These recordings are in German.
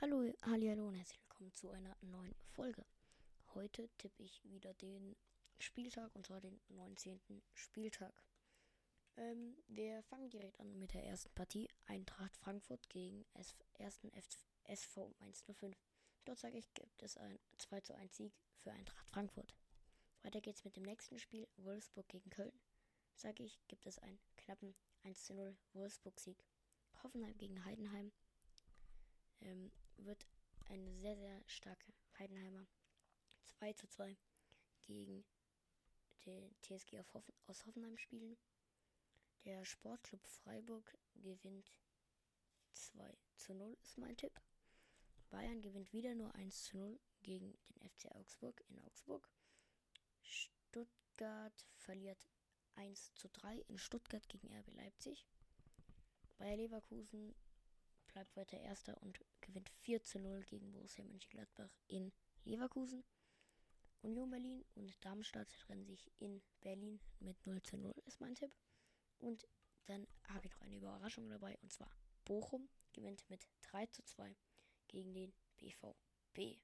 Hallo, hallo und herzlich willkommen zu einer neuen Folge. Heute tippe ich wieder den Spieltag und zwar den 19. Spieltag. Ähm, wir fangen direkt an mit der ersten Partie. Eintracht Frankfurt gegen S ersten F SV 105. Dort sage ich, gibt es ein 2 zu 1 Sieg für Eintracht Frankfurt. Weiter geht's mit dem nächsten Spiel, Wolfsburg gegen Köln. Sage ich, gibt es einen knappen 1 zu 0 Wolfsburg-Sieg. Hoffenheim gegen Heidenheim ähm, wird eine sehr, sehr starke Heidenheimer 2 zu 2 gegen den TSG Hoffen aus Hoffenheim spielen. Der Sportclub Freiburg gewinnt 2 zu 0, ist mein Tipp. Bayern gewinnt wieder nur 1 zu 0 gegen den FC Augsburg in Augsburg. Stuttgart verliert 1 zu 3 in Stuttgart gegen RB Leipzig. Bayer Leverkusen bleibt weiter Erster und gewinnt 4 zu 0 gegen Borussia Mönchengladbach in Leverkusen. Union Berlin und Darmstadt trennen sich in Berlin mit 0 zu 0, ist mein Tipp. Und dann habe ich noch eine Überraschung dabei und zwar Bochum gewinnt mit 3 zu 2 gegen den BVB.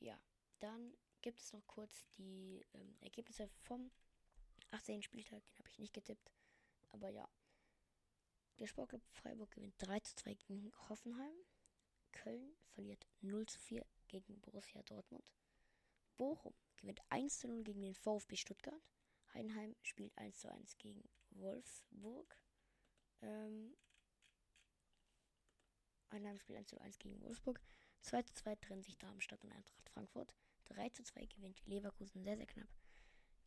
Ja, dann gibt es noch kurz die ähm, Ergebnisse vom 18. Spieltag, den habe ich nicht getippt. Aber ja, der Sportclub Freiburg gewinnt 3 zu 2 gegen Hoffenheim. Köln verliert 0 zu 4 gegen Borussia Dortmund. Bochum gewinnt 1 zu 0 gegen den VfB Stuttgart. Heidenheim spielt 1 zu 1 gegen Wolfsburg. Ähm, Heidenheim spielt 1 zu 1 gegen Wolfsburg. 2 zu 2 trennen sich Darmstadt und Eintracht Frankfurt. 3 zu 2 gewinnt Leverkusen sehr, sehr knapp.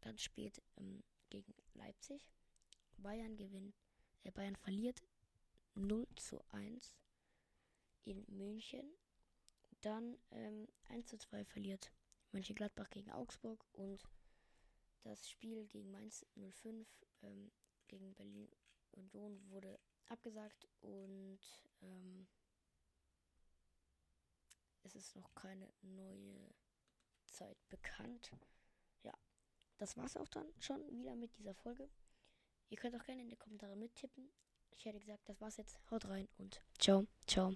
Ganz spät ähm, gegen Leipzig. Bayern gewinnt Bayern verliert 0 zu 1 in München. Dann ähm, 1 zu 2 verliert Mönchengladbach gegen Augsburg und das Spiel gegen Mainz 05 ähm, gegen Berlin Union wurde abgesagt und ähm, es ist noch keine neue Zeit bekannt. Ja, das war's auch dann schon wieder mit dieser Folge. Ihr könnt auch gerne in die Kommentare mittippen. Ich hätte gesagt, das war's jetzt. Haut rein und ciao, ciao.